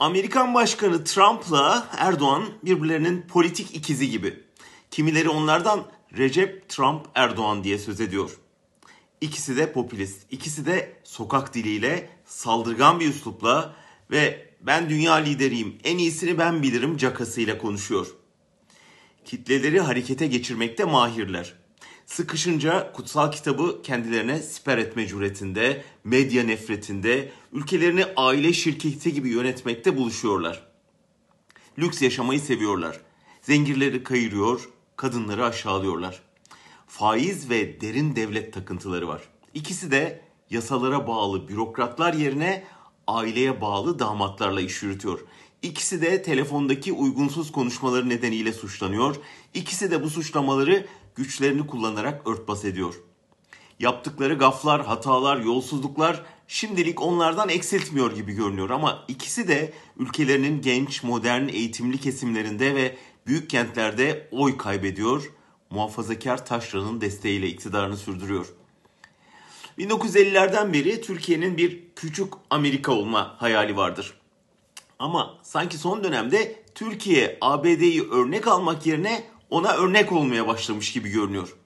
Amerikan Başkanı Trump'la Erdoğan birbirlerinin politik ikizi gibi. Kimileri onlardan Recep Trump Erdoğan diye söz ediyor. İkisi de popülist, ikisi de sokak diliyle, saldırgan bir üslupla ve ben dünya lideriyim, en iyisini ben bilirim cakasıyla konuşuyor. Kitleleri harekete geçirmekte mahirler. Sıkışınca kutsal kitabı kendilerine siper etme cüretinde, medya nefretinde, ülkelerini aile şirketi gibi yönetmekte buluşuyorlar. Lüks yaşamayı seviyorlar. Zenginleri kayırıyor, kadınları aşağılıyorlar. Faiz ve derin devlet takıntıları var. İkisi de yasalara bağlı bürokratlar yerine aileye bağlı damatlarla iş yürütüyor. İkisi de telefondaki uygunsuz konuşmaları nedeniyle suçlanıyor. İkisi de bu suçlamaları güçlerini kullanarak örtbas ediyor. Yaptıkları gaflar, hatalar, yolsuzluklar şimdilik onlardan eksiltmiyor gibi görünüyor ama ikisi de ülkelerinin genç, modern, eğitimli kesimlerinde ve büyük kentlerde oy kaybediyor. Muhafazakar taşranın desteğiyle iktidarını sürdürüyor. 1950'lerden beri Türkiye'nin bir küçük Amerika olma hayali vardır. Ama sanki son dönemde Türkiye ABD'yi örnek almak yerine ona örnek olmaya başlamış gibi görünüyor.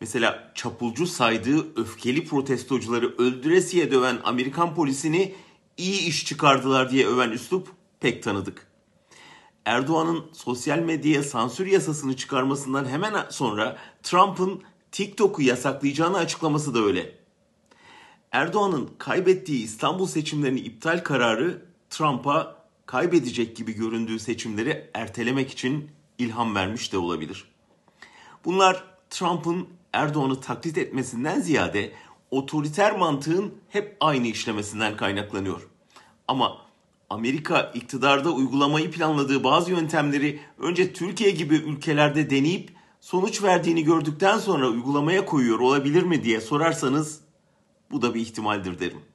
Mesela çapulcu saydığı öfkeli protestocuları öldüresiye döven Amerikan polisini iyi iş çıkardılar diye öven üslup pek tanıdık. Erdoğan'ın sosyal medyaya sansür yasasını çıkarmasından hemen sonra Trump'ın TikTok'u yasaklayacağını açıklaması da öyle. Erdoğan'ın kaybettiği İstanbul seçimlerini iptal kararı Trump'a kaybedecek gibi göründüğü seçimleri ertelemek için ilham vermiş de olabilir. Bunlar Trump'ın Erdoğan'ı taklit etmesinden ziyade otoriter mantığın hep aynı işlemesinden kaynaklanıyor. Ama Amerika iktidarda uygulamayı planladığı bazı yöntemleri önce Türkiye gibi ülkelerde deneyip sonuç verdiğini gördükten sonra uygulamaya koyuyor olabilir mi diye sorarsanız bu da bir ihtimaldir derim.